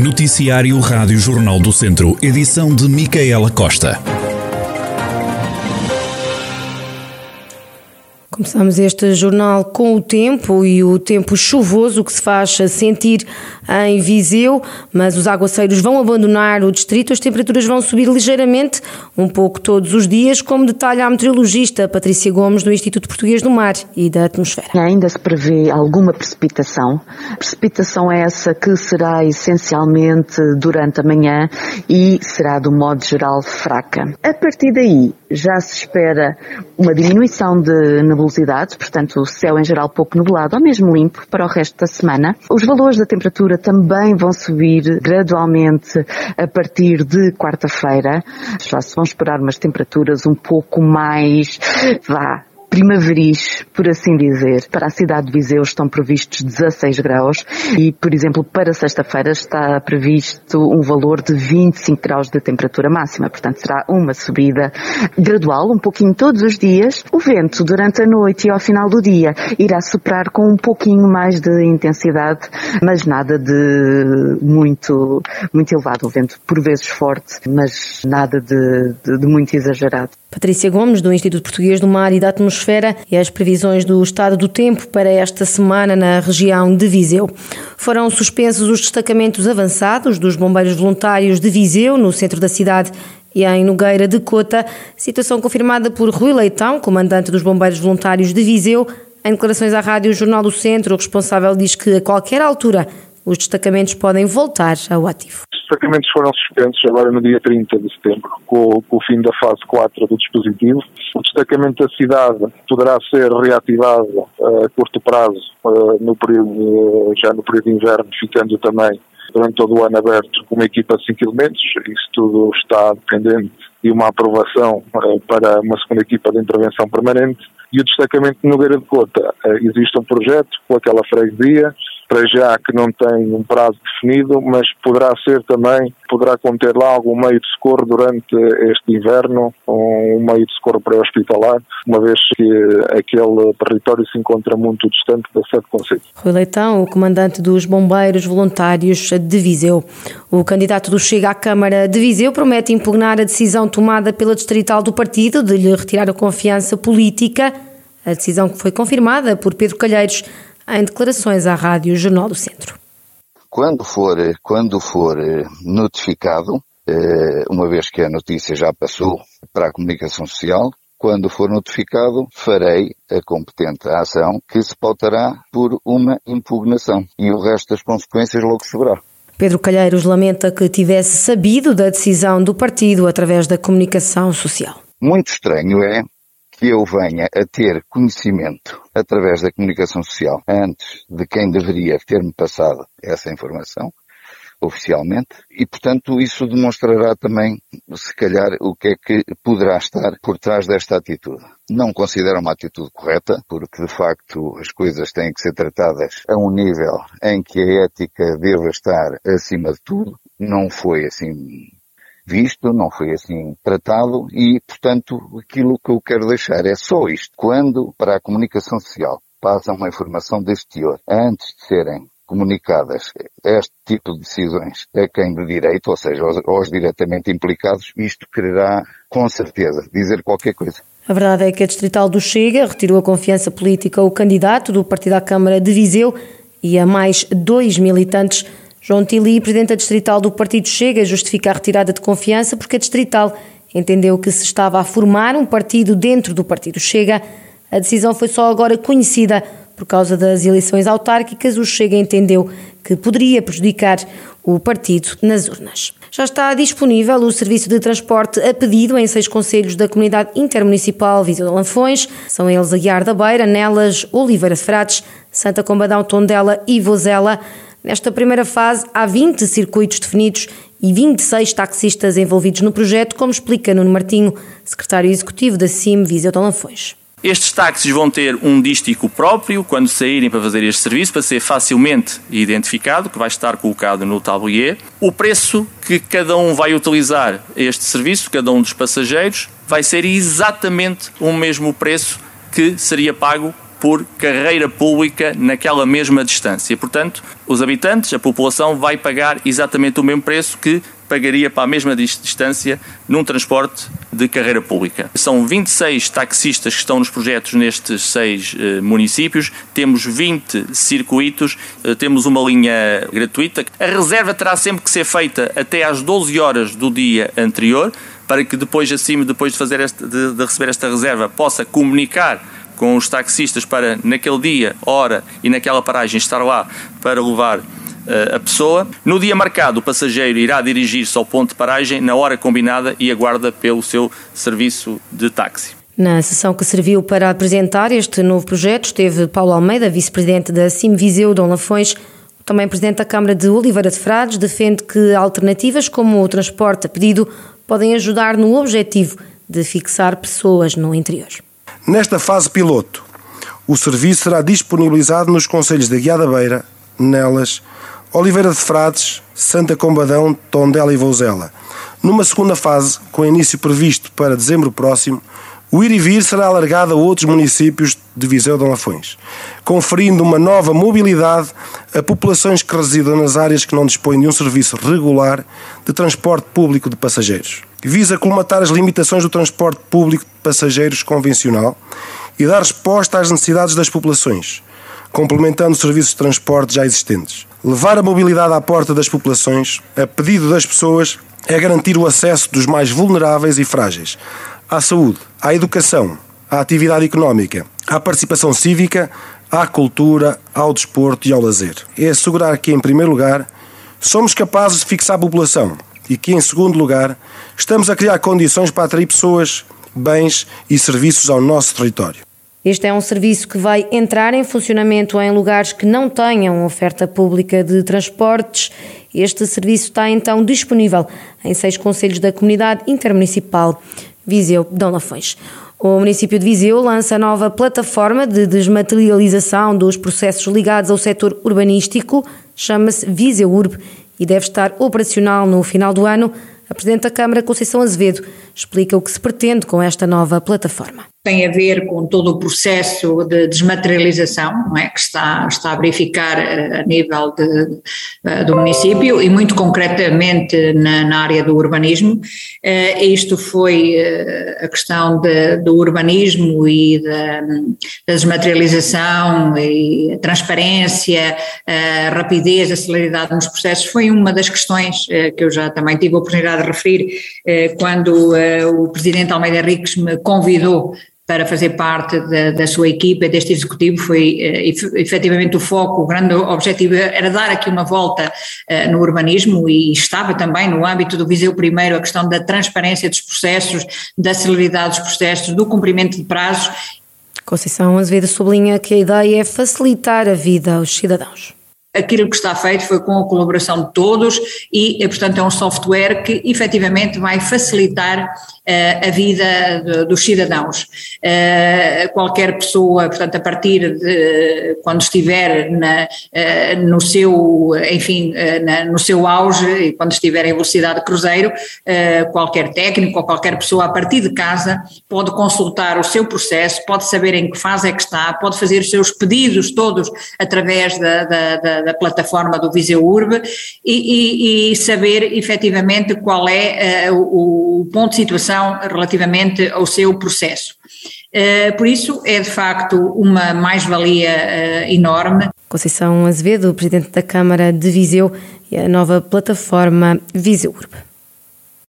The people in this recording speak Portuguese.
Noticiário Rádio Jornal do Centro, edição de Micaela Costa. Começamos este jornal com o tempo e o tempo chuvoso que se faz sentir em Viseu, mas os aguaceiros vão abandonar o distrito, as temperaturas vão subir ligeiramente, um pouco todos os dias, como detalha a meteorologista Patrícia Gomes do Instituto Português do Mar e da Atmosfera. Ainda se prevê alguma precipitação. Precipitação é essa que será essencialmente durante a manhã e será do modo geral fraca. A partir daí já se espera uma diminuição de nebulosidade, portanto o céu em geral pouco nublado ou mesmo limpo para o resto da semana. Os valores da temperatura também vão subir gradualmente a partir de quarta-feira. Já se vão esperar umas temperaturas um pouco mais, vá, primaveris, por assim dizer. Para a cidade de Viseu estão previstos 16 graus e, por exemplo, para sexta-feira está previsto um valor de 25 graus de temperatura máxima. Portanto, será uma subida gradual, um pouquinho todos os dias. O vento durante a noite e ao final do dia irá soprar com um pouquinho mais de intensidade, mas nada de muito, muito elevado. O vento por vezes forte, mas nada de, de, de muito exagerado. Patrícia Gomes, do Instituto Português do Mar e da Atmosfera, e as previsões do estado do tempo para esta semana na região de Viseu. Foram suspensos os destacamentos avançados dos bombeiros voluntários de Viseu, no centro da cidade, e em Nogueira de Cota, situação confirmada por Rui Leitão, comandante dos bombeiros voluntários de Viseu. Em declarações à Rádio Jornal do Centro, o responsável diz que a qualquer altura os destacamentos podem voltar ao ativo. Os destacamentos foram suspensos agora no dia 30 de setembro, com, com, o fim da fase 4 do dispositivo. O destacamento da cidade poderá ser reativado a curto prazo, no período, já no período de inverno, ficando também durante todo o ano aberto com uma equipa de 5 elementos. Isso tudo está dependente de uma aprovação para uma segunda equipa de intervenção permanente. E o destacamento de Nogueira de Cota, existe um projeto com aquela freguesia, para já que não tem um prazo definido, mas poderá ser também, poderá conter lá algum meio de socorro durante este inverno, um meio de socorro pré-hospitalar, uma vez que aquele território se encontra muito distante da sede Conselho. Rui Leitão, o comandante dos bombeiros voluntários de Viseu. O candidato do Chega à Câmara de Viseu promete impugnar a decisão tomada pela distrital do partido de lhe retirar a confiança política, a decisão que foi confirmada por Pedro Calheiros em declarações à Rádio Jornal do Centro. Quando for, quando for eh, notificado, eh, uma vez que a notícia já passou para a comunicação social, quando for notificado, farei a competente ação que se pautará por uma impugnação e o resto das consequências logo se verá. Pedro Calheiros lamenta que tivesse sabido da decisão do partido através da comunicação social. Muito estranho é que eu venha a ter conhecimento através da comunicação social antes de quem deveria ter-me passado essa informação oficialmente e, portanto, isso demonstrará também, se calhar, o que é que poderá estar por trás desta atitude. Não considero uma atitude correta, porque, de facto, as coisas têm que ser tratadas a um nível em que a ética deva estar acima de tudo. Não foi assim visto, não foi assim tratado e, portanto, aquilo que eu quero deixar é só isto. Quando para a comunicação social passa uma informação deste teor, antes de serem comunicadas este tipo de decisões a quem de direito, ou seja, aos, aos diretamente implicados, isto quererá, com certeza, dizer qualquer coisa. A verdade é que a Distrital do Chega retirou a confiança política ao candidato do Partido à Câmara de Viseu e a mais dois militantes João Tili, presidente Distrital do Partido Chega, justifica a retirada de confiança porque a Distrital entendeu que se estava a formar um partido dentro do Partido Chega. A decisão foi só agora conhecida por causa das eleições autárquicas. O Chega entendeu que poderia prejudicar o partido nas urnas. Já está disponível o serviço de transporte a pedido em seis conselhos da comunidade intermunicipal Viseu de Lanfões. São eles Aguiar da Beira, Nelas, Oliveira de Frades, Santa Combadão, Tondela e Vozela. Nesta primeira fase, há 20 circuitos definidos e 26 taxistas envolvidos no projeto, como explica Nuno Martinho, secretário executivo da CIM Viseu de. Estes táxis vão ter um dístico próprio quando saírem para fazer este serviço, para ser facilmente identificado, que vai estar colocado no tablier. O preço que cada um vai utilizar este serviço, cada um dos passageiros, vai ser exatamente o mesmo preço que seria pago por carreira pública naquela mesma distância. Portanto, os habitantes, a população, vai pagar exatamente o mesmo preço que pagaria para a mesma distância num transporte de carreira pública. São 26 taxistas que estão nos projetos nestes seis eh, municípios, temos 20 circuitos, eh, temos uma linha gratuita. A reserva terá sempre que ser feita até às 12 horas do dia anterior, para que depois, acima, depois de, fazer este, de, de receber esta reserva, possa comunicar com os taxistas para, naquele dia, hora e naquela paragem, estar lá para levar eh, a pessoa. No dia marcado, o passageiro irá dirigir-se ao ponto de paragem na hora combinada e aguarda pelo seu serviço de táxi. Na sessão que serviu para apresentar este novo projeto esteve Paulo Almeida, vice-presidente da CIM Viseu Dom Lafões, também presidente da Câmara de Oliveira de Frades, defende que alternativas como o transporte a pedido podem ajudar no objetivo de fixar pessoas no interior. Nesta fase piloto, o serviço será disponibilizado nos conselhos de Guiada Beira, Nelas, Oliveira de Frades, Santa Combadão, Tondela e Vouzela. Numa segunda fase, com início previsto para dezembro próximo, o ir e vir será alargado a outros municípios de Viseu de Lafões, conferindo uma nova mobilidade a populações que residam nas áreas que não dispõem de um serviço regular de transporte público de passageiros. Visa colmatar as limitações do transporte público de passageiros convencional e dar resposta às necessidades das populações, complementando os serviços de transporte já existentes. Levar a mobilidade à porta das populações, a pedido das pessoas, é garantir o acesso dos mais vulneráveis e frágeis à saúde, à educação, à atividade económica, à participação cívica, à cultura, ao desporto e ao lazer. É assegurar que, em primeiro lugar, somos capazes de fixar a população e que, em segundo lugar, estamos a criar condições para atrair pessoas, bens e serviços ao nosso território. Este é um serviço que vai entrar em funcionamento em lugares que não tenham oferta pública de transportes. Este serviço está então disponível em seis conselhos da comunidade intermunicipal Viseu Dom Lafões. O município de Viseu lança nova plataforma de desmaterialização dos processos ligados ao setor urbanístico, chama-se Viseu Urb e deve estar operacional no final do ano. A Presidente da Câmara, Conceição Azevedo, explica o que se pretende com esta nova plataforma tem a ver com todo o processo de desmaterialização não é, que está, está a verificar eh, a nível de, eh, do município e muito concretamente na, na área do urbanismo. Uh, isto foi a questão de, do urbanismo e da, desmaterialização e a transparência, a rapidez, a celeridade nos processos foi uma das questões que eu já também tive a oportunidade de referir quando o Presidente Almeida Henriques me convidou para fazer parte da, da, sua equipa, deste executivo, foi uh, efetivamente o foco, o grande objetivo era dar aqui uma volta uh, no urbanismo e estava também no âmbito do Viseu Primeiro a questão da transparência dos processos, da celeridade dos processos, do cumprimento de prazos. Conceição Azevedo sublinha que a ideia é facilitar a vida aos cidadãos. Aquilo que está feito foi com a colaboração de todos e, portanto, é um software que efetivamente vai facilitar uh, a vida de, dos cidadãos. Uh, qualquer pessoa, portanto, a partir de quando estiver na, uh, no seu, enfim, na, no seu auge e quando estiver em velocidade de cruzeiro, qualquer técnico ou qualquer pessoa a partir de casa pode consultar o seu processo, pode saber em que fase é que está, pode fazer os seus pedidos todos através da, da, da da, plataforma do Viseu Urbe e, e, e, saber efetivamente qual é uh, o, o, ponto de situação relativamente ao seu processo. Uh, por isso é de facto uma mais-valia uh, enorme. Conceição Azevedo, Presidente da Câmara de Viseu e a nova plataforma Viseu Urbe.